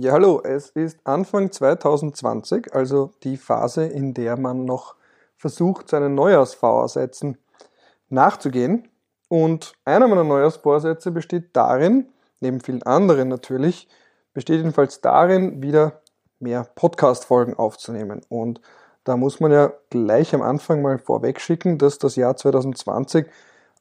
Ja, hallo, es ist Anfang 2020, also die Phase, in der man noch versucht, seinen Neujahrsvorsätzen nachzugehen. Und einer meiner Neujahrsvorsätze besteht darin, neben vielen anderen natürlich, besteht jedenfalls darin, wieder mehr Podcast-Folgen aufzunehmen. Und da muss man ja gleich am Anfang mal vorweg schicken, dass das Jahr 2020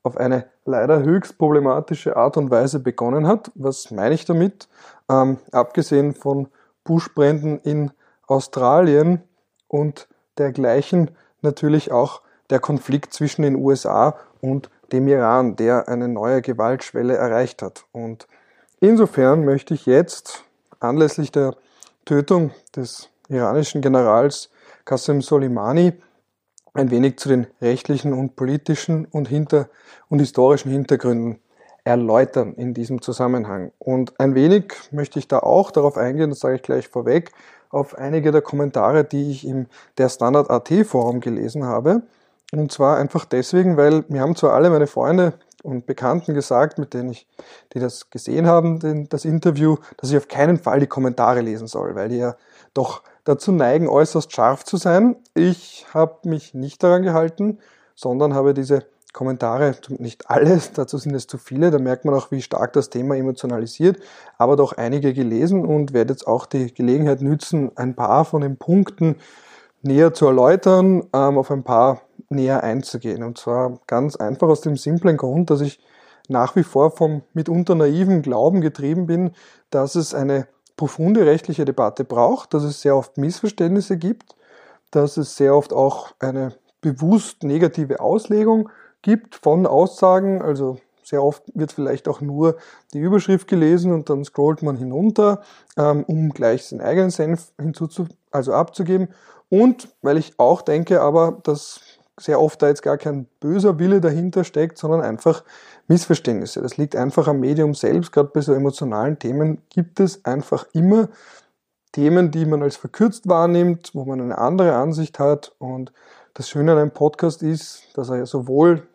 auf eine leider höchst problematische Art und Weise begonnen hat. Was meine ich damit? Ähm, abgesehen von Buschbränden in Australien und dergleichen natürlich auch der Konflikt zwischen den USA und dem Iran, der eine neue Gewaltschwelle erreicht hat. Und insofern möchte ich jetzt anlässlich der Tötung des iranischen Generals Qasem Soleimani ein wenig zu den rechtlichen und politischen und, hinter und historischen Hintergründen erläutern in diesem Zusammenhang. Und ein wenig möchte ich da auch darauf eingehen, das sage ich gleich vorweg, auf einige der Kommentare, die ich im der Standard AT Forum gelesen habe. Und zwar einfach deswegen, weil mir haben zwar alle meine Freunde und Bekannten gesagt, mit denen ich, die das gesehen haben, den, das Interview, dass ich auf keinen Fall die Kommentare lesen soll, weil die ja doch dazu neigen, äußerst scharf zu sein. Ich habe mich nicht daran gehalten, sondern habe diese Kommentare, nicht alles, dazu sind es zu viele, da merkt man auch, wie stark das Thema emotionalisiert, aber doch einige gelesen und werde jetzt auch die Gelegenheit nützen, ein paar von den Punkten näher zu erläutern, ähm, auf ein paar näher einzugehen. Und zwar ganz einfach aus dem simplen Grund, dass ich nach wie vor vom mitunter naiven Glauben getrieben bin, dass es eine profunde rechtliche Debatte braucht, dass es sehr oft Missverständnisse gibt, dass es sehr oft auch eine bewusst negative Auslegung gibt von Aussagen. Also sehr oft wird vielleicht auch nur die Überschrift gelesen und dann scrollt man hinunter, ähm, um gleich seinen eigenen Senf hinzuzu also abzugeben. Und weil ich auch denke, aber dass sehr oft da jetzt gar kein böser Wille dahinter steckt, sondern einfach Missverständnisse. Das liegt einfach am Medium selbst. Gerade bei so emotionalen Themen gibt es einfach immer Themen, die man als verkürzt wahrnimmt, wo man eine andere Ansicht hat. Und das Schöne an einem Podcast ist, dass er ja sowohl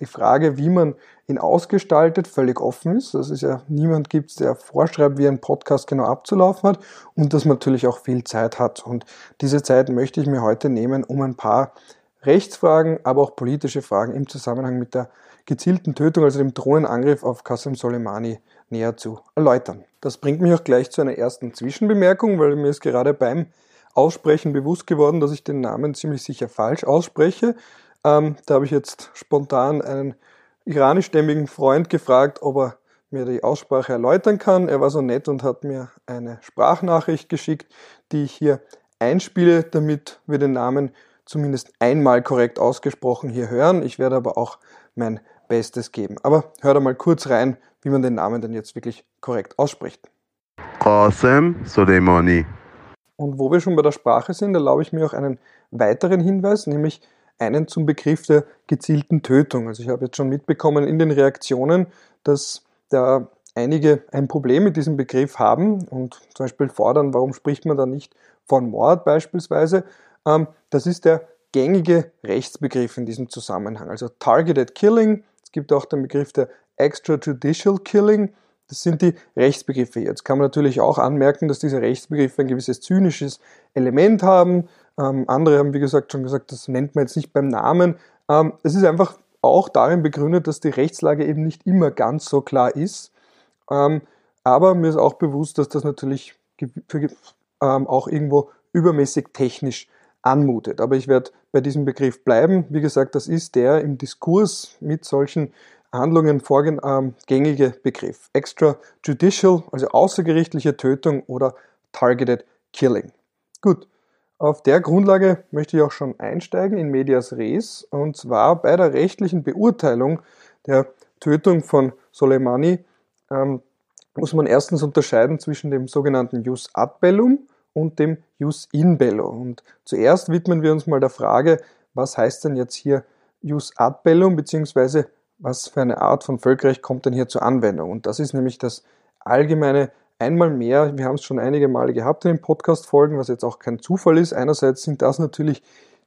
die Frage, wie man ihn ausgestaltet, völlig offen ist. Dass es ja niemand gibt, der vorschreibt, wie ein Podcast genau abzulaufen hat und dass man natürlich auch viel Zeit hat. Und diese Zeit möchte ich mir heute nehmen, um ein paar Rechtsfragen, aber auch politische Fragen im Zusammenhang mit der gezielten Tötung, also dem Drohnenangriff auf Qasem Soleimani, näher zu erläutern. Das bringt mich auch gleich zu einer ersten Zwischenbemerkung, weil mir ist gerade beim Aussprechen bewusst geworden, dass ich den Namen ziemlich sicher falsch ausspreche. Ähm, da habe ich jetzt spontan einen iranischstämmigen Freund gefragt, ob er mir die Aussprache erläutern kann. Er war so nett und hat mir eine Sprachnachricht geschickt, die ich hier einspiele, damit wir den Namen zumindest einmal korrekt ausgesprochen hier hören. Ich werde aber auch mein Bestes geben. Aber hör da mal kurz rein, wie man den Namen denn jetzt wirklich korrekt ausspricht. Qasem Soleimani. Und wo wir schon bei der Sprache sind, erlaube ich mir auch einen weiteren Hinweis, nämlich einen zum Begriff der gezielten Tötung. Also ich habe jetzt schon mitbekommen in den Reaktionen, dass da einige ein Problem mit diesem Begriff haben und zum Beispiel fordern, warum spricht man da nicht von Mord beispielsweise. Ähm, das ist der gängige Rechtsbegriff in diesem Zusammenhang. Also Targeted Killing, es gibt auch den Begriff der Extrajudicial Killing. Das sind die Rechtsbegriffe. Jetzt kann man natürlich auch anmerken, dass diese Rechtsbegriffe ein gewisses zynisches Element haben. Ähm, andere haben, wie gesagt, schon gesagt, das nennt man jetzt nicht beim Namen. Ähm, es ist einfach auch darin begründet, dass die Rechtslage eben nicht immer ganz so klar ist. Ähm, aber mir ist auch bewusst, dass das natürlich ähm, auch irgendwo übermäßig technisch anmutet. Aber ich werde bei diesem Begriff bleiben. Wie gesagt, das ist der im Diskurs mit solchen Handlungen vorgängige ähm, Begriff. Extrajudicial, also außergerichtliche Tötung oder Targeted Killing. Gut, auf der Grundlage möchte ich auch schon einsteigen in Medias Res und zwar bei der rechtlichen Beurteilung der Tötung von Soleimani ähm, muss man erstens unterscheiden zwischen dem sogenannten Jus ad bellum und dem Jus in bello. Und zuerst widmen wir uns mal der Frage, was heißt denn jetzt hier Jus ad bellum, beziehungsweise was für eine Art von Völkerrecht kommt denn hier zur Anwendung? Und das ist nämlich das allgemeine einmal mehr, wir haben es schon einige Male gehabt in den Podcast-Folgen, was jetzt auch kein Zufall ist. Einerseits sind das natürlich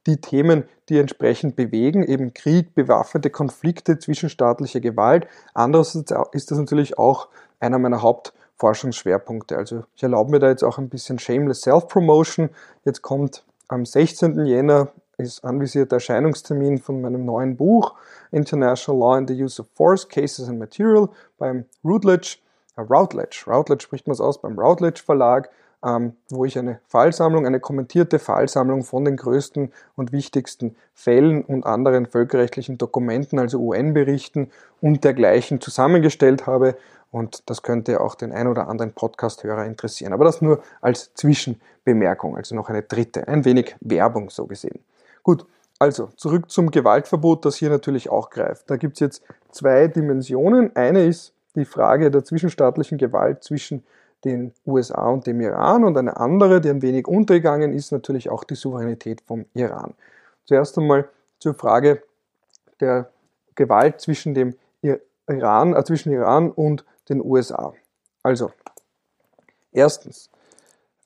die Themen, die entsprechend bewegen, eben Krieg, bewaffnete Konflikte, zwischenstaatliche Gewalt. Andererseits ist das natürlich auch einer meiner Haupt- Forschungsschwerpunkte. Also ich erlaube mir da jetzt auch ein bisschen shameless Self-Promotion. Jetzt kommt am 16. Jänner ist anvisierter Erscheinungstermin von meinem neuen Buch International Law and the Use of Force, Cases and Material beim Routledge, äh, Routledge, Routledge spricht man es aus, beim Routledge Verlag, ähm, wo ich eine Fallsammlung, eine kommentierte Fallsammlung von den größten und wichtigsten Fällen und anderen völkerrechtlichen Dokumenten, also UN-Berichten und dergleichen zusammengestellt habe. Und das könnte auch den ein oder anderen Podcast-Hörer interessieren. Aber das nur als Zwischenbemerkung, also noch eine dritte, ein wenig Werbung so gesehen. Gut, also zurück zum Gewaltverbot, das hier natürlich auch greift. Da gibt es jetzt zwei Dimensionen. Eine ist die Frage der zwischenstaatlichen Gewalt zwischen den USA und dem Iran und eine andere, die ein wenig untergegangen ist, natürlich auch die Souveränität vom Iran. Zuerst einmal zur Frage der Gewalt zwischen dem Iran, äh, zwischen Iran und den USA. Also, erstens,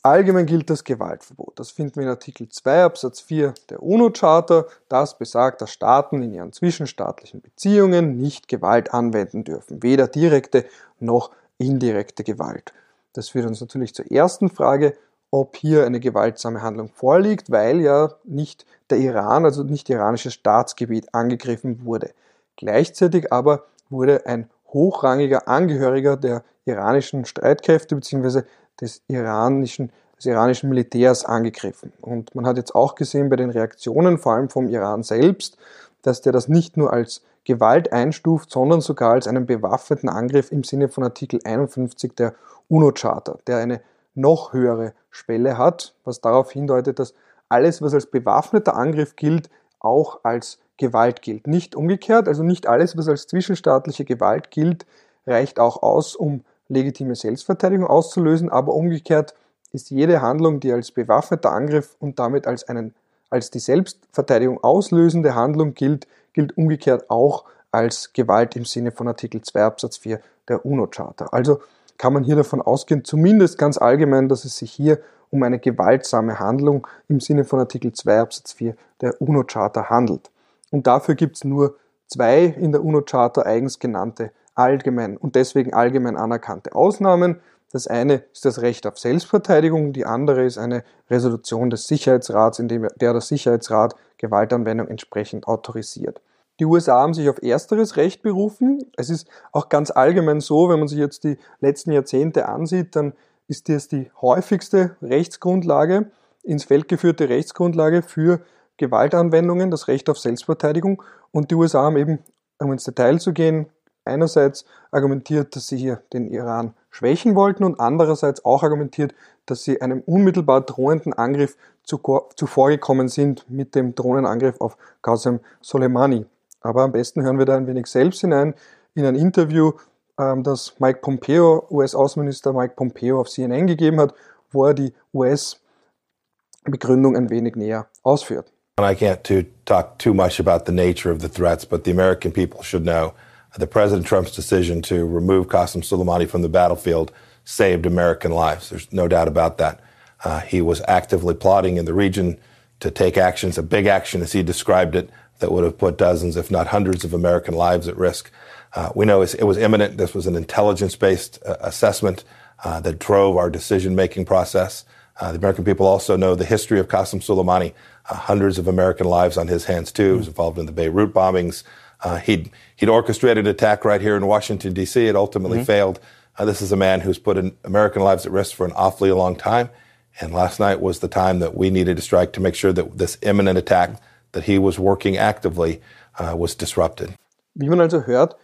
Allgemein gilt das Gewaltverbot. Das finden wir in Artikel 2 Absatz 4 der UNO-Charta. Das besagt, dass Staaten in ihren zwischenstaatlichen Beziehungen nicht Gewalt anwenden dürfen, weder direkte noch indirekte Gewalt. Das führt uns natürlich zur ersten Frage, ob hier eine gewaltsame Handlung vorliegt, weil ja nicht der Iran, also nicht iranisches Staatsgebiet angegriffen wurde. Gleichzeitig aber wurde ein hochrangiger Angehöriger der iranischen Streitkräfte bzw des iranischen, des iranischen Militärs angegriffen. Und man hat jetzt auch gesehen bei den Reaktionen, vor allem vom Iran selbst, dass der das nicht nur als Gewalt einstuft, sondern sogar als einen bewaffneten Angriff im Sinne von Artikel 51 der UNO-Charta, der eine noch höhere Schwelle hat, was darauf hindeutet, dass alles, was als bewaffneter Angriff gilt, auch als Gewalt gilt. Nicht umgekehrt, also nicht alles, was als zwischenstaatliche Gewalt gilt, reicht auch aus, um legitime Selbstverteidigung auszulösen, aber umgekehrt ist jede Handlung, die als bewaffneter Angriff und damit als, einen, als die Selbstverteidigung auslösende Handlung gilt, gilt umgekehrt auch als Gewalt im Sinne von Artikel 2 Absatz 4 der UNO-Charta. Also kann man hier davon ausgehen, zumindest ganz allgemein, dass es sich hier um eine gewaltsame Handlung im Sinne von Artikel 2 Absatz 4 der UNO-Charta handelt. Und dafür gibt es nur zwei in der UNO-Charta eigens genannte allgemein und deswegen allgemein anerkannte Ausnahmen. Das eine ist das Recht auf Selbstverteidigung, die andere ist eine Resolution des Sicherheitsrats, in der der Sicherheitsrat Gewaltanwendung entsprechend autorisiert. Die USA haben sich auf ersteres Recht berufen. Es ist auch ganz allgemein so, wenn man sich jetzt die letzten Jahrzehnte ansieht, dann ist das die häufigste Rechtsgrundlage, ins Feld geführte Rechtsgrundlage für Gewaltanwendungen, das Recht auf Selbstverteidigung. Und die USA haben eben, um ins Detail zu gehen, einerseits argumentiert, dass sie hier den Iran schwächen wollten und andererseits auch argumentiert, dass sie einem unmittelbar drohenden Angriff zuvorgekommen sind mit dem Drohnenangriff auf Qasem Soleimani. Aber am besten hören wir da ein wenig selbst hinein in ein Interview, ähm, das Mike Pompeo, US-Außenminister Mike Pompeo auf CNN gegeben hat, wo er die US-Begründung ein wenig näher ausführt. I can't talk too much about the nature of the threats, but the American people should know the President Trump's decision to remove Qasem Soleimani from the battlefield saved American lives. There's no doubt about that. Uh, he was actively plotting in the region to take actions, a big action as he described it, that would have put dozens, if not hundreds, of American lives at risk. Uh, we know it was imminent. This was an intelligence based uh, assessment uh, that drove our decision making process. Uh, the American people also know the history of Qasem Soleimani, hundreds of American lives on his hands too. He was involved in the Beirut bombings, uh, he'd, he'd orchestrated an attack right here in Washington, D.C. It ultimately mm-hmm. failed. Uh, this is a man who's put American lives at risk for an awfully long time. And last night was the time that we needed to strike to make sure that this imminent attack that he was working actively uh, was disrupted. Wie man also hört,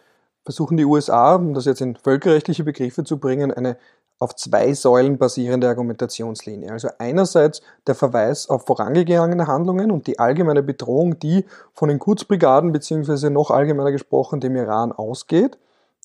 versuchen die USA, um das jetzt in völkerrechtliche Begriffe zu bringen, eine auf zwei Säulen basierende Argumentationslinie. Also einerseits der Verweis auf vorangegangene Handlungen und die allgemeine Bedrohung, die von den Kurzbrigaden beziehungsweise noch allgemeiner gesprochen dem Iran ausgeht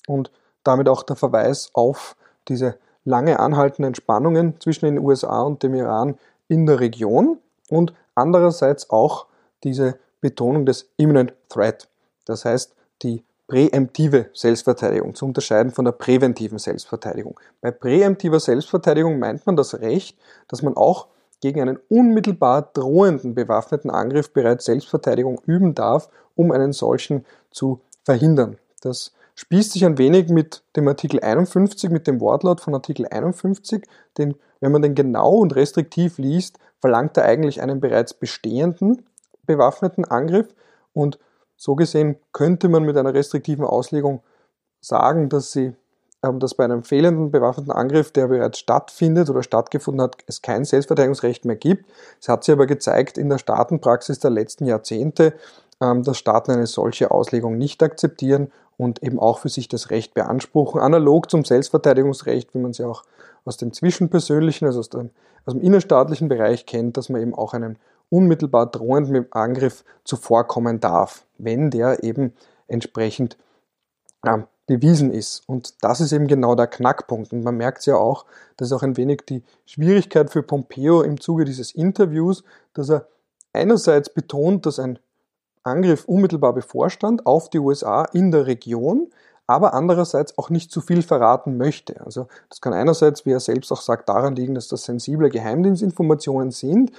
und damit auch der Verweis auf diese lange anhaltenden Spannungen zwischen den USA und dem Iran in der Region und andererseits auch diese Betonung des Imminent Threat. Das heißt, die präemptive Selbstverteidigung zu unterscheiden von der präventiven Selbstverteidigung. Bei präemptiver Selbstverteidigung meint man das Recht, dass man auch gegen einen unmittelbar drohenden bewaffneten Angriff bereits Selbstverteidigung üben darf, um einen solchen zu verhindern. Das spießt sich ein wenig mit dem Artikel 51, mit dem Wortlaut von Artikel 51, denn wenn man den genau und restriktiv liest, verlangt er eigentlich einen bereits bestehenden bewaffneten Angriff und so gesehen könnte man mit einer restriktiven Auslegung sagen, dass sie ähm, dass bei einem fehlenden bewaffneten Angriff, der bereits stattfindet oder stattgefunden hat, es kein Selbstverteidigungsrecht mehr gibt. Es hat sich aber gezeigt in der Staatenpraxis der letzten Jahrzehnte, ähm, dass Staaten eine solche Auslegung nicht akzeptieren und eben auch für sich das Recht beanspruchen, analog zum Selbstverteidigungsrecht, wie man es ja auch aus dem zwischenpersönlichen, also aus dem, aus dem innerstaatlichen Bereich kennt, dass man eben auch einen unmittelbar drohenden Angriff zuvorkommen darf, wenn der eben entsprechend äh, bewiesen ist. Und das ist eben genau der Knackpunkt. Und man merkt es ja auch, das ist auch ein wenig die Schwierigkeit für Pompeo im Zuge dieses Interviews, dass er einerseits betont, dass ein Angriff unmittelbar bevorstand auf die USA in der Region, aber andererseits auch nicht zu viel verraten möchte. Also das kann einerseits, wie er selbst auch sagt, daran liegen, dass das sensible Geheimdienstinformationen sind,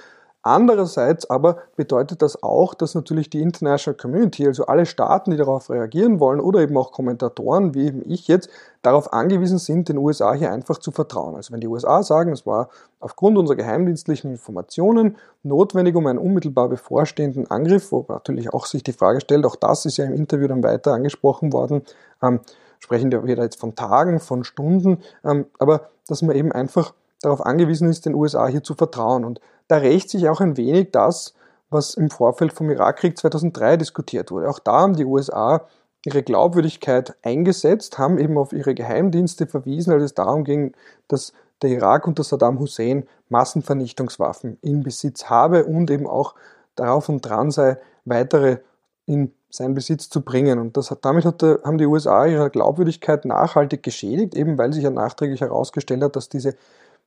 Andererseits aber bedeutet das auch, dass natürlich die International Community, also alle Staaten, die darauf reagieren wollen oder eben auch Kommentatoren, wie eben ich jetzt, darauf angewiesen sind, den USA hier einfach zu vertrauen. Also wenn die USA sagen, es war aufgrund unserer geheimdienstlichen Informationen notwendig, um einen unmittelbar bevorstehenden Angriff, wo natürlich auch sich die Frage stellt, auch das ist ja im Interview dann weiter angesprochen worden, ähm, sprechen wir da jetzt von Tagen, von Stunden, ähm, aber dass man eben einfach darauf angewiesen ist, den USA hier zu vertrauen. Und da rächt sich auch ein wenig das, was im Vorfeld vom Irakkrieg 2003 diskutiert wurde. Auch da haben die USA ihre Glaubwürdigkeit eingesetzt, haben eben auf ihre Geheimdienste verwiesen, als es darum ging, dass der Irak unter Saddam Hussein Massenvernichtungswaffen in Besitz habe und eben auch darauf und dran sei, weitere in seinen Besitz zu bringen. Und das hat, damit hat, haben die USA ihre Glaubwürdigkeit nachhaltig geschädigt, eben weil sich ja nachträglich herausgestellt hat, dass diese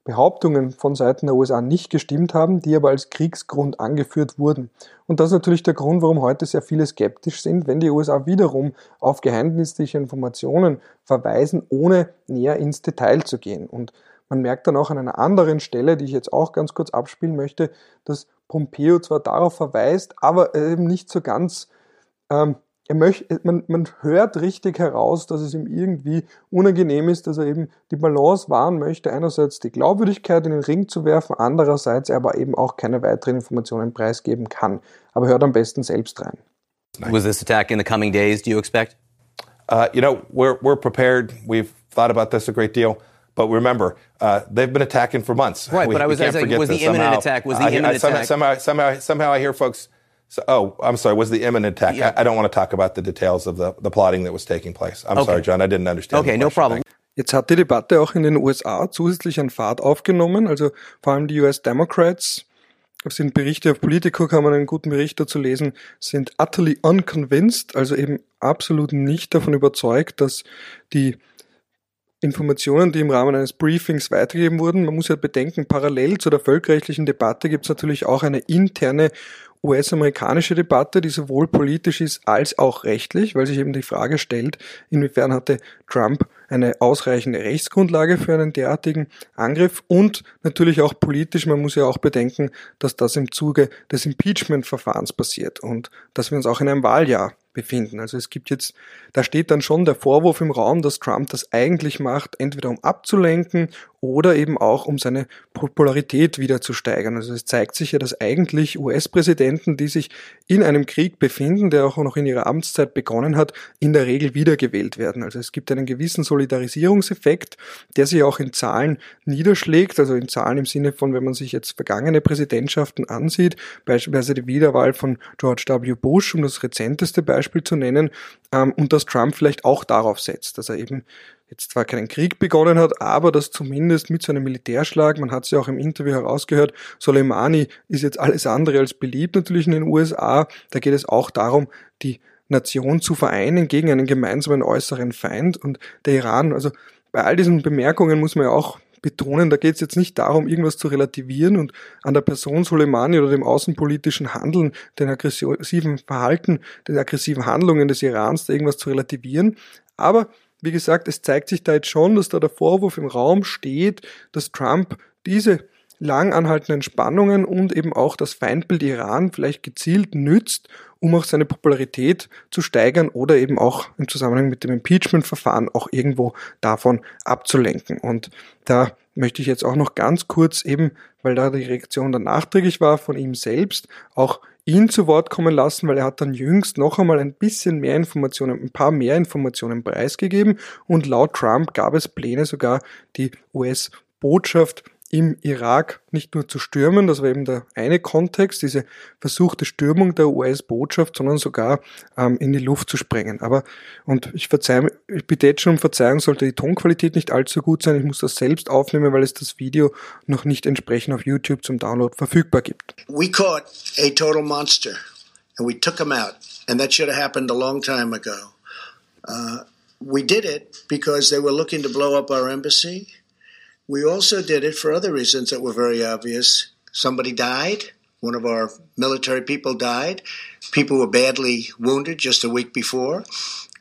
Behauptungen von Seiten der USA nicht gestimmt haben, die aber als Kriegsgrund angeführt wurden. Und das ist natürlich der Grund, warum heute sehr viele skeptisch sind, wenn die USA wiederum auf geheimdienstliche Informationen verweisen, ohne näher ins Detail zu gehen. Und man merkt dann auch an einer anderen Stelle, die ich jetzt auch ganz kurz abspielen möchte, dass Pompeo zwar darauf verweist, aber eben nicht so ganz ähm, er möchte, man, man hört richtig heraus, dass es ihm irgendwie unangenehm ist, dass er eben die Balance wahren möchte. Einerseits die Glaubwürdigkeit in den Ring zu werfen, andererseits er aber eben auch keine weiteren Informationen preisgeben kann. Aber hört am besten selbst rein. Was this attack in the coming days, do you expect? Uh, you know, we're, we're prepared. We've thought about this a great deal. But remember, uh, they've been attacking for months. Right, we, but I was asking, was the imminent somehow, attack? Was the I, imminent I, somehow, attack? Somehow, somehow, somehow, I hear folks So, oh, I'm sorry. Was the imminent attack? Yeah. I, I, don't want to talk about the details of the, the plotting that was taking place. I'm Okay. sorry, John. I didn't understand. Okay, the no problem. Jetzt hat die Debatte auch in den USA zusätzlich an Fahrt aufgenommen, also vor allem die US Democrats. Es sind Berichte auf Politico, kann man einen guten Bericht dazu lesen, sind utterly unconvinced, also eben absolut nicht davon überzeugt, dass die Informationen, die im Rahmen eines Briefings weitergegeben wurden. Man muss ja bedenken, parallel zu der völkerrechtlichen Debatte gibt es natürlich auch eine interne US-amerikanische Debatte, die sowohl politisch ist als auch rechtlich, weil sich eben die Frage stellt, inwiefern hatte Trump eine ausreichende Rechtsgrundlage für einen derartigen Angriff und natürlich auch politisch, man muss ja auch bedenken, dass das im Zuge des Impeachment-Verfahrens passiert und dass wir uns auch in einem Wahljahr befinden. Also es gibt jetzt, da steht dann schon der Vorwurf im Raum, dass Trump das eigentlich macht, entweder um abzulenken oder eben auch um seine Popularität wieder zu steigern. Also es zeigt sich ja, dass eigentlich US-Präsidenten, die sich in einem Krieg befinden, der auch noch in ihrer Amtszeit begonnen hat, in der Regel wiedergewählt werden. Also es gibt einen gewissen Solidarisierungseffekt, der sich auch in Zahlen niederschlägt, also in Zahlen im Sinne von, wenn man sich jetzt vergangene Präsidentschaften ansieht, beispielsweise die Wiederwahl von George W. Bush, um das rezenteste Beispiel zu nennen, ähm, und dass Trump vielleicht auch darauf setzt, dass er eben jetzt zwar keinen Krieg begonnen hat, aber dass zumindest mit so einem Militärschlag, man hat es ja auch im Interview herausgehört, Soleimani ist jetzt alles andere als beliebt natürlich in den USA. Da geht es auch darum, die Nation zu vereinen gegen einen gemeinsamen äußeren Feind und der Iran, also bei all diesen Bemerkungen muss man ja auch betonen, da geht es jetzt nicht darum, irgendwas zu relativieren und an der Person Soleimani oder dem außenpolitischen Handeln, den aggressiven Verhalten, den aggressiven Handlungen des Irans da irgendwas zu relativieren. Aber wie gesagt, es zeigt sich da jetzt schon, dass da der Vorwurf im Raum steht, dass Trump diese lang anhaltenden Spannungen und eben auch das Feindbild Iran vielleicht gezielt nützt, um auch seine Popularität zu steigern oder eben auch im Zusammenhang mit dem Impeachment-Verfahren auch irgendwo davon abzulenken. Und da möchte ich jetzt auch noch ganz kurz eben, weil da die Reaktion dann nachträglich war von ihm selbst, auch ihn zu Wort kommen lassen, weil er hat dann jüngst noch einmal ein bisschen mehr Informationen, ein paar mehr Informationen preisgegeben und laut Trump gab es Pläne sogar die US-Botschaft im Irak nicht nur zu stürmen, das war eben der eine Kontext, diese versuchte Stürmung der US-Botschaft, sondern sogar ähm, in die Luft zu sprengen. Aber, und ich verzeihe, ich bitte jetzt schon um Verzeihung, sollte die Tonqualität nicht allzu gut sein. Ich muss das selbst aufnehmen, weil es das Video noch nicht entsprechend auf YouTube zum Download verfügbar gibt. We caught a total monster and we took him out. And that should have happened a long time ago. Uh, we did it because they were looking to blow up our embassy. We also did it for other reasons that were very obvious. Somebody died, one of our military people died, people were badly wounded just a week before,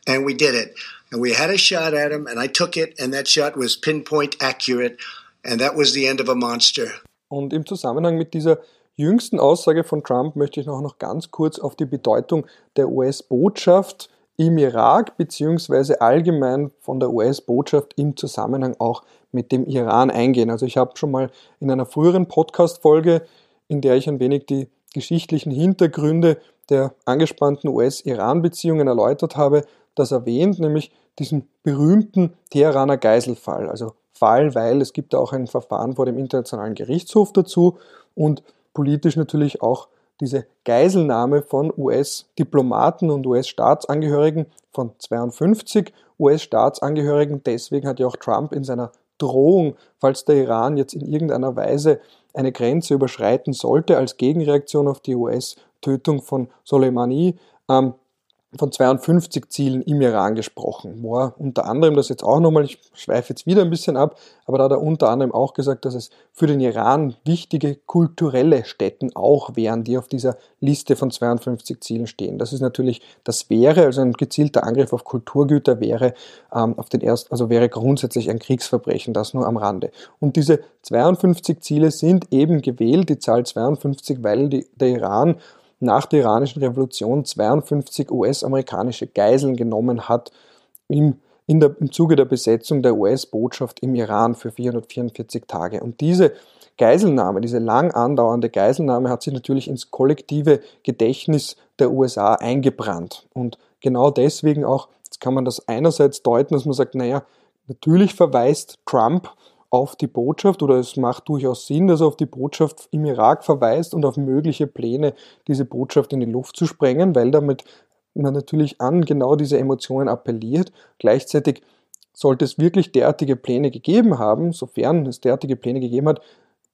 and we did it. And we had a shot at him, and I took it, and that shot was pinpoint accurate, and that was the end of a monster. Und im Zusammenhang mit dieser jüngsten Aussage von Trump möchte ich noch, noch ganz kurz auf die Bedeutung der US-Botschaft im Irak beziehungsweise allgemein von der US-Botschaft im Zusammenhang auch mit dem Iran eingehen. Also ich habe schon mal in einer früheren Podcast-Folge, in der ich ein wenig die geschichtlichen Hintergründe der angespannten US-Iran-Beziehungen erläutert habe, das erwähnt, nämlich diesen berühmten Teheraner Geiselfall. Also Fall, weil es gibt auch ein Verfahren vor dem Internationalen Gerichtshof dazu und politisch natürlich auch diese Geiselnahme von US-Diplomaten und US-Staatsangehörigen von 52 US-Staatsangehörigen. Deswegen hat ja auch Trump in seiner Drohung, falls der Iran jetzt in irgendeiner Weise eine Grenze überschreiten sollte, als Gegenreaktion auf die US-Tötung von Soleimani, ähm, von 52 Zielen im Iran gesprochen, wo er unter anderem, das jetzt auch nochmal, ich schweife jetzt wieder ein bisschen ab, aber da hat er unter anderem auch gesagt, dass es für den Iran wichtige kulturelle Stätten auch wären, die auf dieser Liste von 52 Zielen stehen. Das ist natürlich, das wäre, also ein gezielter Angriff auf Kulturgüter wäre ähm, auf den ersten, also wäre grundsätzlich ein Kriegsverbrechen, das nur am Rande. Und diese 52 Ziele sind eben gewählt, die Zahl 52, weil die, der Iran nach der iranischen Revolution 52 US-amerikanische Geiseln genommen hat im, der, im Zuge der Besetzung der US-Botschaft im Iran für 444 Tage. Und diese Geiselnahme, diese lang andauernde Geiselnahme hat sich natürlich ins kollektive Gedächtnis der USA eingebrannt. Und genau deswegen auch, jetzt kann man das einerseits deuten, dass man sagt, naja, natürlich verweist Trump auf die Botschaft oder es macht durchaus Sinn, dass er auf die Botschaft im Irak verweist und auf mögliche Pläne, diese Botschaft in die Luft zu sprengen, weil damit man natürlich an genau diese Emotionen appelliert. Gleichzeitig sollte es wirklich derartige Pläne gegeben haben, sofern es derartige Pläne gegeben hat,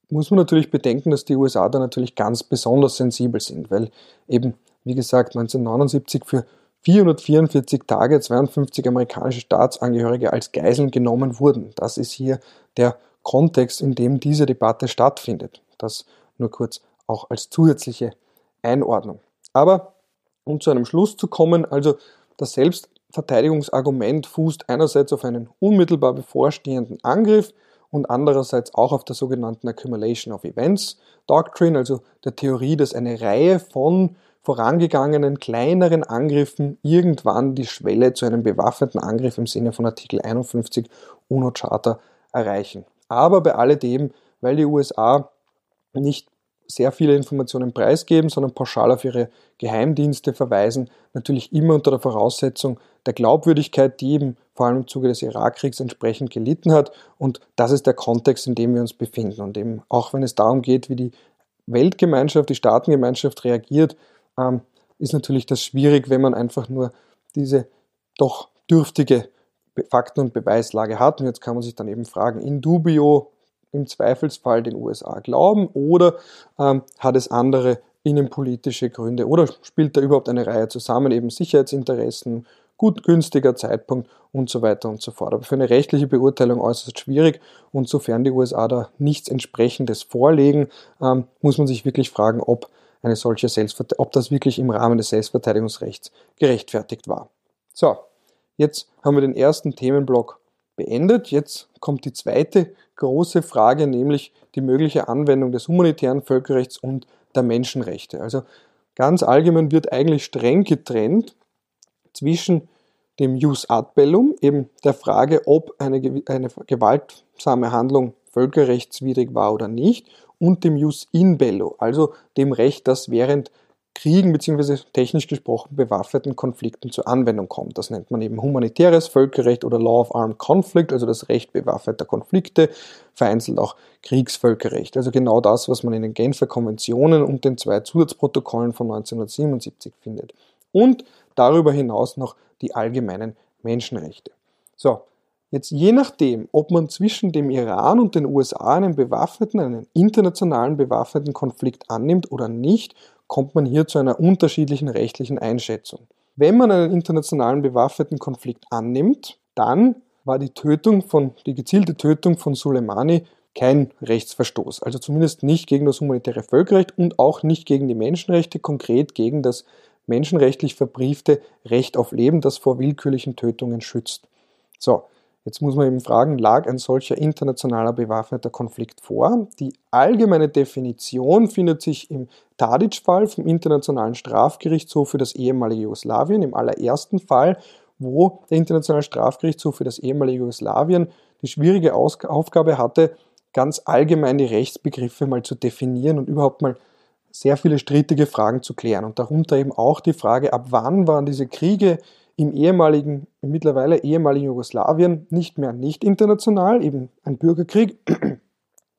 muss man natürlich bedenken, dass die USA da natürlich ganz besonders sensibel sind, weil eben, wie gesagt, 1979 für 444 Tage 52 amerikanische Staatsangehörige als Geiseln genommen wurden. Das ist hier der Kontext, in dem diese Debatte stattfindet. Das nur kurz auch als zusätzliche Einordnung. Aber um zu einem Schluss zu kommen, also das Selbstverteidigungsargument fußt einerseits auf einen unmittelbar bevorstehenden Angriff und andererseits auch auf der sogenannten Accumulation of Events Doctrine, also der Theorie, dass eine Reihe von vorangegangenen kleineren Angriffen irgendwann die Schwelle zu einem bewaffneten Angriff im Sinne von Artikel 51 UNO-Charta erreichen. Aber bei alledem, weil die USA nicht sehr viele Informationen preisgeben, sondern pauschal auf ihre Geheimdienste verweisen, natürlich immer unter der Voraussetzung der Glaubwürdigkeit, die eben vor allem im Zuge des Irakkriegs entsprechend gelitten hat. Und das ist der Kontext, in dem wir uns befinden. Und eben auch wenn es darum geht, wie die Weltgemeinschaft, die Staatengemeinschaft reagiert, ähm, ist natürlich das schwierig, wenn man einfach nur diese doch dürftige Fakten- und Beweislage hat. Und jetzt kann man sich dann eben fragen, in dubio im Zweifelsfall den USA glauben oder ähm, hat es andere innenpolitische Gründe oder spielt da überhaupt eine Reihe zusammen, eben Sicherheitsinteressen, gut günstiger Zeitpunkt und so weiter und so fort. Aber für eine rechtliche Beurteilung äußerst schwierig und sofern die USA da nichts entsprechendes vorlegen, ähm, muss man sich wirklich fragen, ob eine solche Selbstverte ob das wirklich im Rahmen des Selbstverteidigungsrechts gerechtfertigt war. So, jetzt haben wir den ersten Themenblock beendet. Jetzt kommt die zweite große Frage, nämlich die mögliche Anwendung des humanitären Völkerrechts und der Menschenrechte. Also ganz allgemein wird eigentlich streng getrennt zwischen dem Jus ad bellum, eben der Frage, ob eine, eine gewaltsame Handlung völkerrechtswidrig war oder nicht, und dem Jus in bello, also dem Recht, das während Kriegen bzw. technisch gesprochen bewaffneten Konflikten zur Anwendung kommt. Das nennt man eben humanitäres Völkerrecht oder Law of Armed Conflict, also das Recht bewaffneter Konflikte, vereinzelt auch Kriegsvölkerrecht. Also genau das, was man in den Genfer Konventionen und den zwei Zusatzprotokollen von 1977 findet. Und darüber hinaus noch die allgemeinen Menschenrechte. So, Jetzt je nachdem, ob man zwischen dem Iran und den USA einen bewaffneten, einen internationalen bewaffneten Konflikt annimmt oder nicht, kommt man hier zu einer unterschiedlichen rechtlichen Einschätzung. Wenn man einen internationalen bewaffneten Konflikt annimmt, dann war die Tötung von, die gezielte Tötung von Soleimani kein Rechtsverstoß. Also zumindest nicht gegen das humanitäre Völkerrecht und auch nicht gegen die Menschenrechte, konkret gegen das menschenrechtlich verbriefte Recht auf Leben, das vor willkürlichen Tötungen schützt. So, Jetzt muss man eben fragen, lag ein solcher internationaler bewaffneter Konflikt vor? Die allgemeine Definition findet sich im Tadic-Fall vom Internationalen Strafgerichtshof für das ehemalige Jugoslawien, im allerersten Fall, wo der Internationale Strafgerichtshof für das ehemalige Jugoslawien die schwierige Aufgabe hatte, ganz allgemein die Rechtsbegriffe mal zu definieren und überhaupt mal sehr viele strittige Fragen zu klären. Und darunter eben auch die Frage, ab wann waren diese Kriege im ehemaligen, mittlerweile ehemaligen Jugoslawien nicht mehr nicht international, eben ein Bürgerkrieg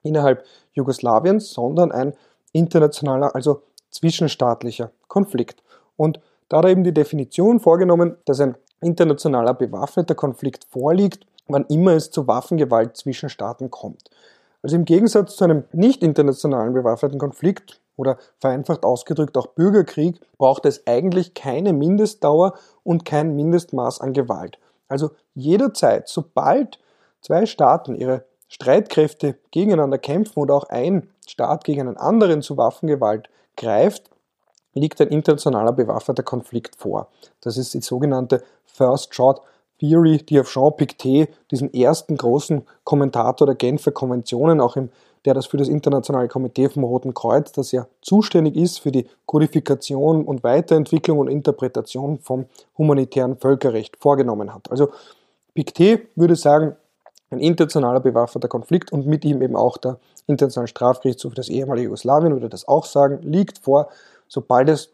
innerhalb Jugoslawiens, sondern ein internationaler, also zwischenstaatlicher Konflikt. Und da hat er eben die Definition vorgenommen, dass ein internationaler bewaffneter Konflikt vorliegt, wann immer es zu Waffengewalt zwischen Staaten kommt. Also im Gegensatz zu einem nicht internationalen bewaffneten Konflikt oder vereinfacht ausgedrückt auch Bürgerkrieg, braucht es eigentlich keine Mindestdauer und kein Mindestmaß an Gewalt. Also jederzeit, sobald zwei Staaten ihre Streitkräfte gegeneinander kämpfen oder auch ein Staat gegen einen anderen zu Waffengewalt greift, liegt ein internationaler bewaffneter Konflikt vor. Das ist die sogenannte First Shot Theory, die auf Jean Pictet, diesen ersten großen Kommentator der Genfer Konventionen, auch im der das für das Internationale Komitee vom Roten Kreuz, das ja zuständig ist für die Kodifikation und Weiterentwicklung und Interpretation vom humanitären Völkerrecht vorgenommen hat. Also Pictet würde sagen, ein internationaler bewaffneter Konflikt und mit ihm eben auch der Internationale Strafgerichtshof für das ehemalige Jugoslawien würde das auch sagen, liegt vor, sobald es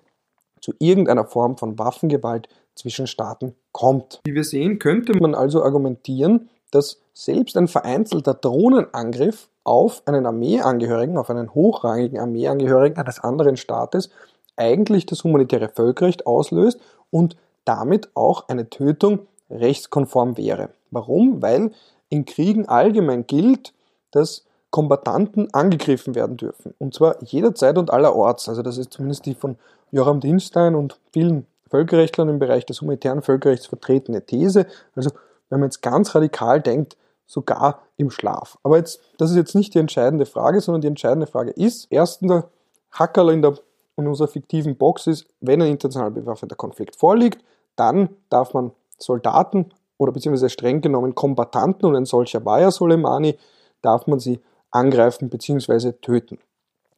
zu irgendeiner Form von Waffengewalt zwischen Staaten kommt. Wie wir sehen, könnte man also argumentieren, dass selbst ein vereinzelter Drohnenangriff auf einen Armeeangehörigen, auf einen hochrangigen Armeeangehörigen eines anderen Staates eigentlich das humanitäre Völkerrecht auslöst und damit auch eine Tötung rechtskonform wäre. Warum? Weil in Kriegen allgemein gilt, dass Kombattanten angegriffen werden dürfen. Und zwar jederzeit und allerorts. Also das ist zumindest die von Joram Dinstein und vielen Völkerrechtlern im Bereich des humanitären Völkerrechts vertretene These. Also wenn man jetzt ganz radikal denkt, sogar im Schlaf. Aber jetzt, das ist jetzt nicht die entscheidende Frage, sondern die entscheidende Frage ist, erstens der Hackerl in, in unserer fiktiven Box ist, wenn ein international bewaffneter Konflikt vorliegt, dann darf man Soldaten oder beziehungsweise streng genommen Kombattanten und ein solcher war ja Soleimani, darf man sie angreifen beziehungsweise töten.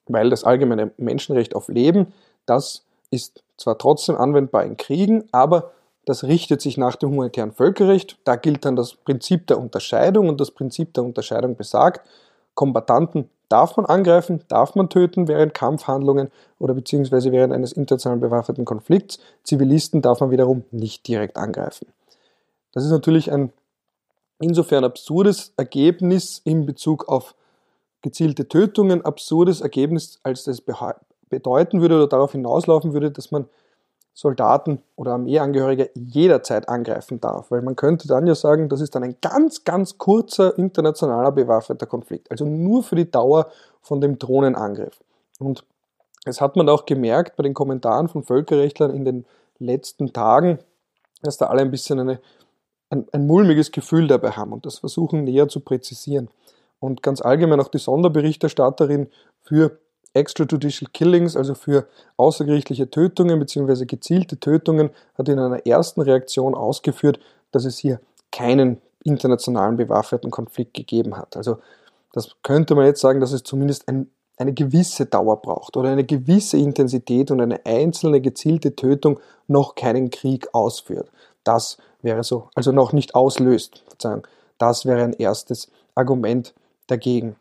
Weil das allgemeine Menschenrecht auf Leben, das ist zwar trotzdem anwendbar in Kriegen, aber das richtet sich nach dem humanitären Völkerrecht. Da gilt dann das Prinzip der Unterscheidung und das Prinzip der Unterscheidung besagt, Kombattanten darf man angreifen, darf man töten während Kampfhandlungen oder beziehungsweise während eines internationalen bewaffneten Konflikts. Zivilisten darf man wiederum nicht direkt angreifen. Das ist natürlich ein insofern absurdes Ergebnis in Bezug auf gezielte Tötungen, absurdes Ergebnis, als das bedeuten würde oder darauf hinauslaufen würde, dass man Soldaten oder Armeeangehörige jederzeit angreifen darf. Weil man könnte dann ja sagen, das ist dann ein ganz, ganz kurzer internationaler bewaffneter Konflikt. Also nur für die Dauer von dem Drohnenangriff. Und das hat man auch gemerkt bei den Kommentaren von Völkerrechtlern in den letzten Tagen, dass da alle ein bisschen eine, ein, ein mulmiges Gefühl dabei haben und das versuchen näher zu präzisieren. Und ganz allgemein auch die Sonderberichterstatterin für Extrajudicial Killings, also für außergerichtliche Tötungen bzw. gezielte Tötungen, hat in einer ersten Reaktion ausgeführt, dass es hier keinen internationalen bewaffneten Konflikt gegeben hat. Also das könnte man jetzt sagen, dass es zumindest ein, eine gewisse Dauer braucht oder eine gewisse Intensität und eine einzelne gezielte Tötung noch keinen Krieg ausführt. Das wäre so, also noch nicht auslöst. Verzeihung. Das wäre ein erstes Argument dagegen.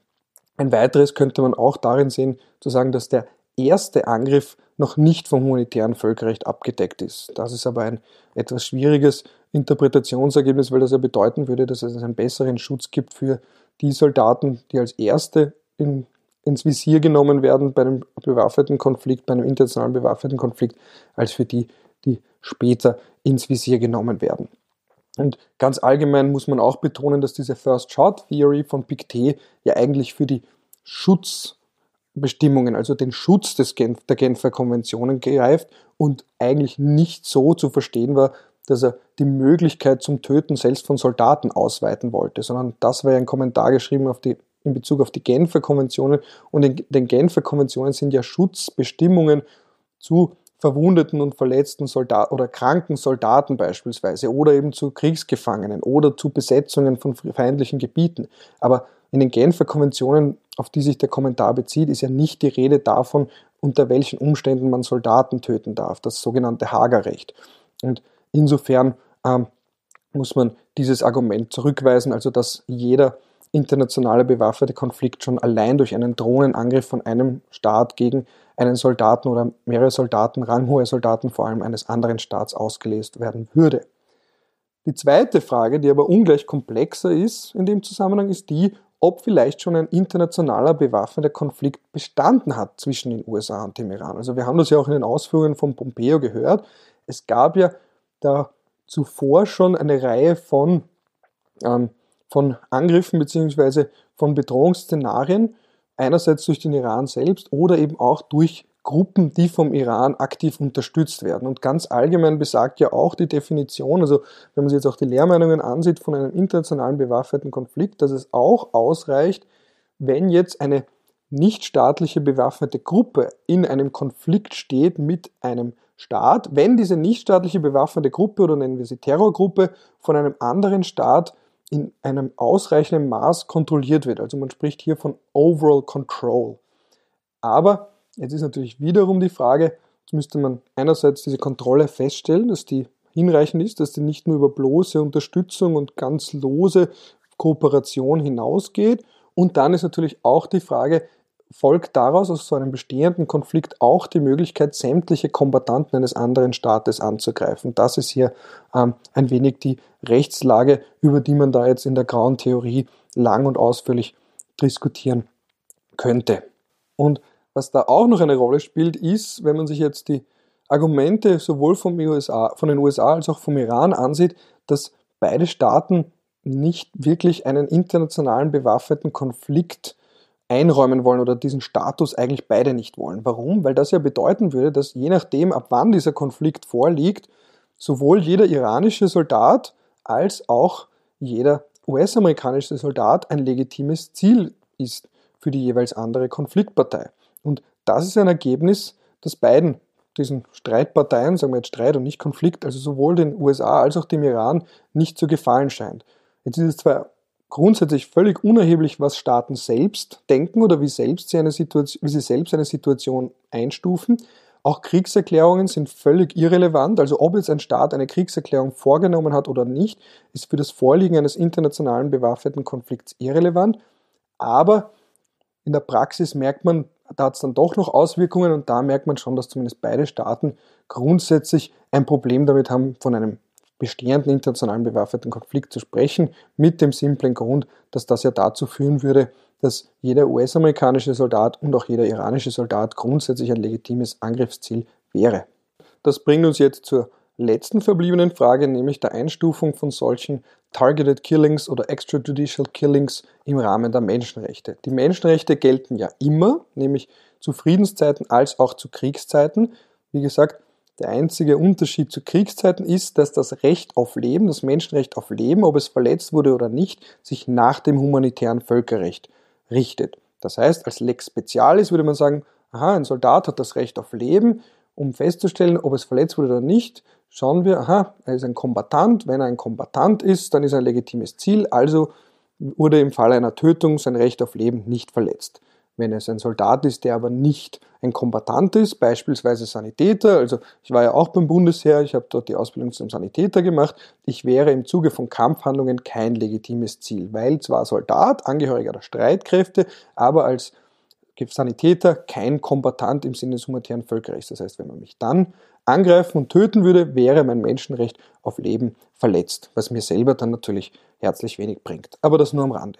Ein weiteres könnte man auch darin sehen, zu sagen, dass der erste Angriff noch nicht vom humanitären Völkerrecht abgedeckt ist. Das ist aber ein etwas schwieriges Interpretationsergebnis, weil das ja bedeuten würde, dass es einen besseren Schutz gibt für die Soldaten, die als erste in, ins Visier genommen werden bei einem bewaffneten Konflikt, bei einem internationalen bewaffneten Konflikt, als für die, die später ins Visier genommen werden. Und ganz allgemein muss man auch betonen, dass diese First Shot Theory von Pictet ja eigentlich für die Schutzbestimmungen, also den Schutz des Genf, der Genfer Konventionen greift und eigentlich nicht so zu verstehen war, dass er die Möglichkeit zum Töten selbst von Soldaten ausweiten wollte, sondern das war ja ein Kommentar geschrieben auf die, in Bezug auf die Genfer Konventionen. Und in den Genfer Konventionen sind ja Schutzbestimmungen zu verwundeten und verletzten Soldaten oder kranken Soldaten beispielsweise oder eben zu Kriegsgefangenen oder zu Besetzungen von feindlichen Gebieten. Aber in den Genfer Konventionen, auf die sich der Kommentar bezieht, ist ja nicht die Rede davon, unter welchen Umständen man Soldaten töten darf, das sogenannte Hagerrecht. Und insofern ähm, muss man dieses Argument zurückweisen, also dass jeder internationale bewaffnete Konflikt schon allein durch einen Drohnenangriff von einem Staat gegen einen Soldaten oder mehrere Soldaten, ranghohe Soldaten vor allem eines anderen Staats ausgelöst werden würde. Die zweite Frage, die aber ungleich komplexer ist in dem Zusammenhang, ist die, ob vielleicht schon ein internationaler bewaffneter Konflikt bestanden hat zwischen den USA und dem Iran. Also wir haben das ja auch in den Ausführungen von Pompeo gehört. Es gab ja da zuvor schon eine Reihe von ähm, von Angriffen bzw. von Bedrohungsszenarien, einerseits durch den Iran selbst oder eben auch durch Gruppen, die vom Iran aktiv unterstützt werden. Und ganz allgemein besagt ja auch die Definition, also wenn man sich jetzt auch die Lehrmeinungen ansieht von einem internationalen bewaffneten Konflikt, dass es auch ausreicht, wenn jetzt eine nichtstaatliche bewaffnete Gruppe in einem Konflikt steht mit einem Staat, wenn diese nichtstaatliche bewaffnete Gruppe oder nennen wir sie Terrorgruppe von einem anderen Staat in einem ausreichenden Maß kontrolliert wird. Also man spricht hier von Overall Control. Aber jetzt ist natürlich wiederum die Frage, jetzt müsste man einerseits diese Kontrolle feststellen, dass die hinreichend ist, dass die nicht nur über bloße Unterstützung und ganz lose Kooperation hinausgeht. Und dann ist natürlich auch die Frage, folgt daraus aus so einem bestehenden Konflikt auch die Möglichkeit, sämtliche Kombattanten eines anderen Staates anzugreifen. Das ist hier ähm, ein wenig die Rechtslage, über die man da jetzt in der grauen Theorie lang und ausführlich diskutieren könnte. Und was da auch noch eine Rolle spielt, ist, wenn man sich jetzt die Argumente sowohl vom USA, von den USA als auch vom Iran ansieht, dass beide Staaten nicht wirklich einen internationalen bewaffneten Konflikt einräumen wollen oder diesen Status eigentlich beide nicht wollen. Warum? Weil das ja bedeuten würde, dass je nachdem, ab wann dieser Konflikt vorliegt, sowohl jeder iranische Soldat als auch jeder US-amerikanische Soldat ein legitimes Ziel ist für die jeweils andere Konfliktpartei. Und das ist ein Ergebnis, das beiden diesen Streitparteien, sagen wir jetzt Streit und nicht Konflikt, also sowohl den USA als auch dem Iran nicht zu gefallen scheint. Jetzt ist es zwar grundsätzlich völlig unerheblich, was Staaten selbst denken oder wie, selbst sie, eine Situation, wie sie selbst eine Situation einstufen. Auch Kriegserklärungen sind völlig irrelevant. Also ob jetzt ein Staat eine Kriegserklärung vorgenommen hat oder nicht, ist für das Vorliegen eines internationalen bewaffneten Konflikts irrelevant. Aber in der Praxis merkt man, da hat es dann doch noch Auswirkungen und da merkt man schon, dass zumindest beide Staaten grundsätzlich ein Problem damit haben, von einem bestehenden internationalen bewaffneten Konflikt zu sprechen, mit dem simplen Grund, dass das ja dazu führen würde, dass jeder US-amerikanische Soldat und auch jeder iranische Soldat grundsätzlich ein legitimes Angriffsziel wäre. Das bringt uns jetzt zur letzten verbliebenen Frage, nämlich der Einstufung von solchen Targeted Killings oder Extrajudicial Killings im Rahmen der Menschenrechte. Die Menschenrechte gelten ja immer, nämlich zu Friedenszeiten als auch zu Kriegszeiten. Wie gesagt, der einzige Unterschied zu Kriegszeiten ist, dass das Recht auf Leben, das Menschenrecht auf Leben, ob es verletzt wurde oder nicht, sich nach dem humanitären Völkerrecht richtet. Das heißt, als Lex Specialis würde man sagen, aha, ein Soldat hat das Recht auf Leben, um festzustellen, ob es verletzt wurde oder nicht, schauen wir, aha, er ist ein Kombatant. Wenn er ein Kombatant ist, dann ist er ein legitimes Ziel. Also wurde im Falle einer Tötung sein Recht auf Leben nicht verletzt. Wenn es ein Soldat ist, der aber nicht ein Kombatant ist, beispielsweise Sanitäter, also ich war ja auch beim Bundesheer, ich habe dort die Ausbildung zum Sanitäter gemacht, ich wäre im Zuge von Kampfhandlungen kein legitimes Ziel, weil zwar Soldat, Angehöriger der Streitkräfte, aber als Sanitäter kein Kombatant im Sinne des humanitären Völkerrechts. Das heißt, wenn man mich dann angreifen und töten würde, wäre mein Menschenrecht auf Leben verletzt, was mir selber dann natürlich herzlich wenig bringt. Aber das nur am Rande.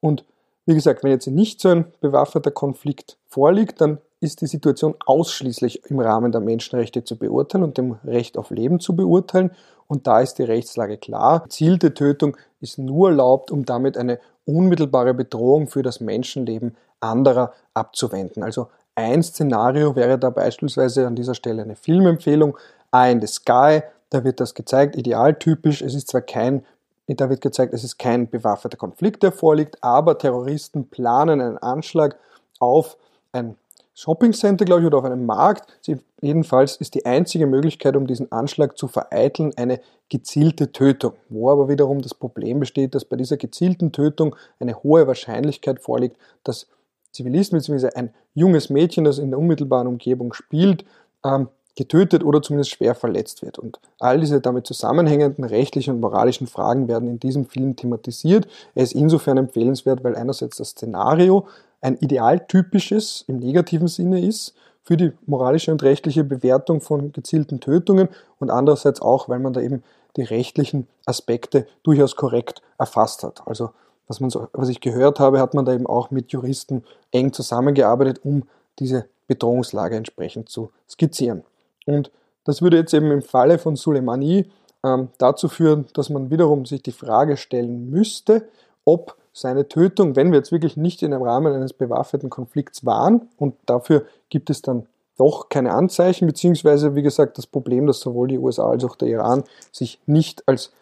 Und wie gesagt, wenn jetzt nicht so ein bewaffneter Konflikt vorliegt, dann ist die Situation ausschließlich im Rahmen der Menschenrechte zu beurteilen und dem Recht auf Leben zu beurteilen. Und da ist die Rechtslage klar. Zielte Tötung ist nur erlaubt, um damit eine unmittelbare Bedrohung für das Menschenleben anderer abzuwenden. Also ein Szenario wäre da beispielsweise an dieser Stelle eine Filmempfehlung, Eye in the Sky, da wird das gezeigt, idealtypisch, es ist zwar kein, da wird gezeigt, es ist kein bewaffneter Konflikt, der vorliegt, aber Terroristen planen einen Anschlag auf ein Shoppingcenter, glaube ich, oder auf einem Markt. Sie, jedenfalls ist die einzige Möglichkeit, um diesen Anschlag zu vereiteln, eine gezielte Tötung, wo aber wiederum das Problem besteht, dass bei dieser gezielten Tötung eine hohe Wahrscheinlichkeit vorliegt, dass Zivilisten bzw. ein junges Mädchen, das in der unmittelbaren Umgebung spielt, ähm, getötet oder zumindest schwer verletzt wird. Und all diese damit zusammenhängenden rechtlichen und moralischen Fragen werden in diesem Film thematisiert. Er ist insofern empfehlenswert, weil einerseits das Szenario ein idealtypisches im negativen Sinne ist für die moralische und rechtliche Bewertung von gezielten Tötungen und andererseits auch, weil man da eben die rechtlichen Aspekte durchaus korrekt erfasst hat. Also was, man so, was ich gehört habe, hat man da eben auch mit Juristen eng zusammengearbeitet, um diese Bedrohungslage entsprechend zu skizzieren. Und das würde jetzt eben im Falle von Soleimani ähm, dazu führen, dass man wiederum sich die Frage stellen müsste, ob seine Tötung, wenn wir jetzt wirklich nicht in einem Rahmen eines bewaffneten Konflikts waren, und dafür gibt es dann doch keine Anzeichen, beziehungsweise wie gesagt das Problem, dass sowohl die USA als auch der Iran sich nicht als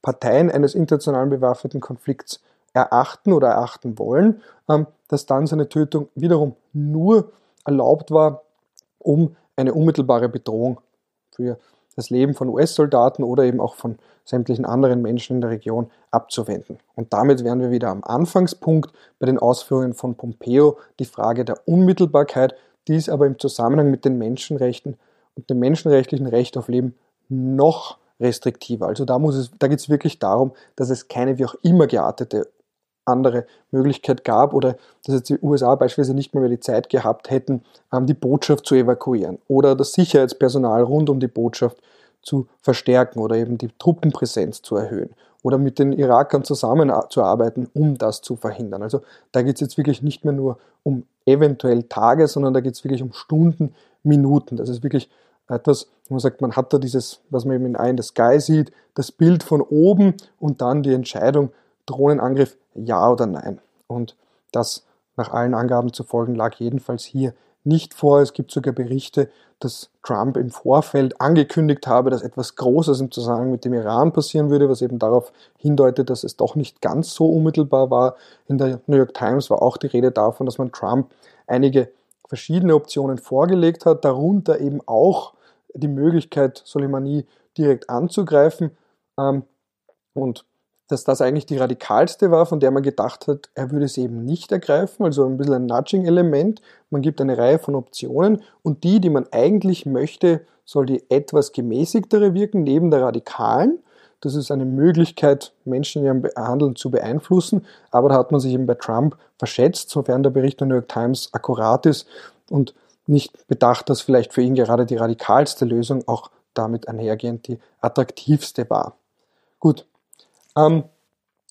Parteien eines internationalen bewaffneten Konflikts erachten oder erachten wollen, ähm, dass dann seine Tötung wiederum nur erlaubt war, um eine unmittelbare Bedrohung für das Leben von US-Soldaten oder eben auch von sämtlichen anderen Menschen in der Region abzuwenden. Und damit wären wir wieder am Anfangspunkt bei den Ausführungen von Pompeo, die Frage der Unmittelbarkeit, die ist aber im Zusammenhang mit den Menschenrechten und dem menschenrechtlichen Recht auf Leben noch restriktiver. Also da, da geht es wirklich darum, dass es keine wie auch immer geartete andere Möglichkeit gab oder dass jetzt die USA beispielsweise nicht mehr, mehr die Zeit gehabt hätten, ähm, die Botschaft zu evakuieren oder das Sicherheitspersonal rund um die Botschaft zu verstärken oder eben die Truppenpräsenz zu erhöhen oder mit den Irakern zusammenzuarbeiten, um das zu verhindern. Also da geht es jetzt wirklich nicht mehr nur um eventuell Tage, sondern da geht es wirklich um Stunden, Minuten. Das ist wirklich etwas, wo man sagt, man hat da dieses, was man eben in Eye in the Sky sieht, das Bild von oben und dann die Entscheidung, Drohnenangriff, ja oder nein. Und das nach allen Angaben zu folgen lag jedenfalls hier nicht vor. Es gibt sogar Berichte, dass Trump im Vorfeld angekündigt habe, dass etwas Großes im Zusammenhang mit dem Iran passieren würde, was eben darauf hindeutet, dass es doch nicht ganz so unmittelbar war. In der New York Times war auch die Rede davon, dass man Trump einige verschiedene Optionen vorgelegt hat, darunter eben auch die Möglichkeit, Soleimani direkt anzugreifen. Ähm, und dass das eigentlich die radikalste war, von der man gedacht hat, er würde es eben nicht ergreifen, also ein bisschen ein Nudging-Element. Man gibt eine Reihe von Optionen und die, die man eigentlich möchte, soll die etwas gemäßigtere wirken, neben der radikalen. Das ist eine Möglichkeit, Menschen in ihrem Handeln zu beeinflussen, aber da hat man sich eben bei Trump verschätzt, sofern der Bericht der New York Times akkurat ist und nicht bedacht, dass vielleicht für ihn gerade die radikalste Lösung auch damit einhergehend die attraktivste war. Gut, ähm,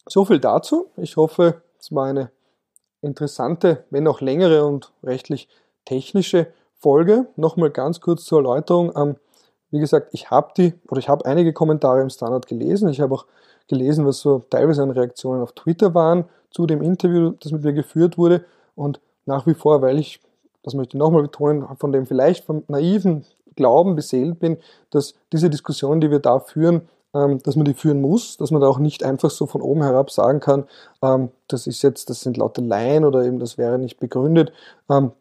so viel dazu. Ich hoffe, es war eine interessante, wenn auch längere und rechtlich technische Folge. Nochmal ganz kurz zur Erläuterung. Ähm, wie gesagt, ich habe die oder ich habe einige Kommentare im Standard gelesen. Ich habe auch gelesen, was so teilweise an Reaktionen auf Twitter waren zu dem Interview, das mit mir geführt wurde. Und nach wie vor, weil ich, das möchte ich nochmal betonen, von dem vielleicht vom naiven Glauben beseelt bin, dass diese Diskussion, die wir da führen, dass man die führen muss, dass man da auch nicht einfach so von oben herab sagen kann, ähm, das ist jetzt, das sind lauter Laien oder eben das wäre nicht begründet, ähm,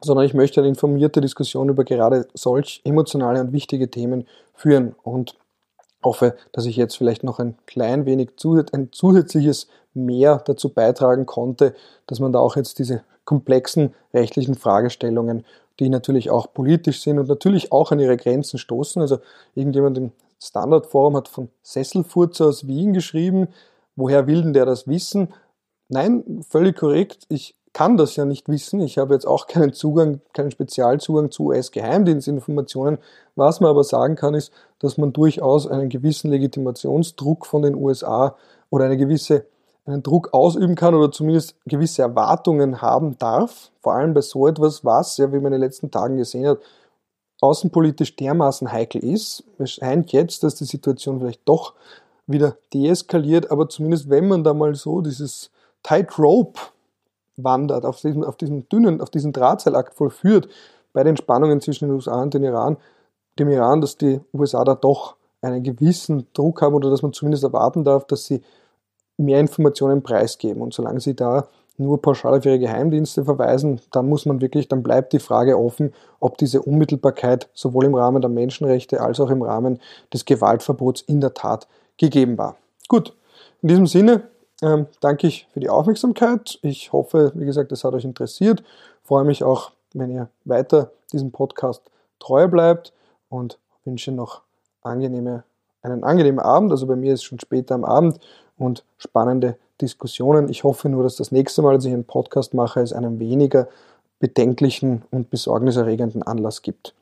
sondern ich möchte eine informierte Diskussion über gerade solch emotionale und wichtige Themen führen und hoffe, dass ich jetzt vielleicht noch ein klein wenig ein zusätzliches Mehr dazu beitragen konnte, dass man da auch jetzt diese komplexen rechtlichen Fragestellungen, die natürlich auch politisch sind und natürlich auch an ihre Grenzen stoßen. Also irgendjemand im Standardforum hat von Sesselfurzer aus Wien geschrieben, woher will denn der das wissen? Nein, völlig korrekt. Ich kann das ja nicht wissen. Ich habe jetzt auch keinen Zugang, keinen Spezialzugang zu US-Geheimdienstinformationen. Was man aber sagen kann, ist, dass man durchaus einen gewissen Legitimationsdruck von den USA oder eine gewisse, einen Druck ausüben kann oder zumindest gewisse Erwartungen haben darf. Vor allem bei so etwas, was, ja, wie man in den letzten Tagen gesehen hat, außenpolitisch dermaßen heikel ist. Es scheint jetzt, dass die Situation vielleicht doch wieder deeskaliert, aber zumindest wenn man da mal so dieses Tightrope wandert, auf diesem, auf diesem dünnen, auf diesen Drahtseilakt vollführt, bei den Spannungen zwischen den USA und den Iran, dem Iran, dass die USA da doch einen gewissen Druck haben oder dass man zumindest erwarten darf, dass sie mehr Informationen preisgeben. Und solange sie da nur pauschal auf ihre Geheimdienste verweisen, dann muss man wirklich, dann bleibt die Frage offen, ob diese Unmittelbarkeit sowohl im Rahmen der Menschenrechte als auch im Rahmen des Gewaltverbots in der Tat gegeben war. Gut, in diesem Sinne ähm, danke ich für die Aufmerksamkeit. Ich hoffe, wie gesagt, es hat euch interessiert. Freue mich auch, wenn ihr weiter diesem Podcast treu bleibt und wünsche noch angenehme, einen angenehmen Abend. Also bei mir ist es schon später am Abend und spannende Diskussionen. Ich hoffe nur, dass das nächste Mal, dass ich einen Podcast mache, es einen weniger bedenklichen und besorgniserregenden Anlass gibt.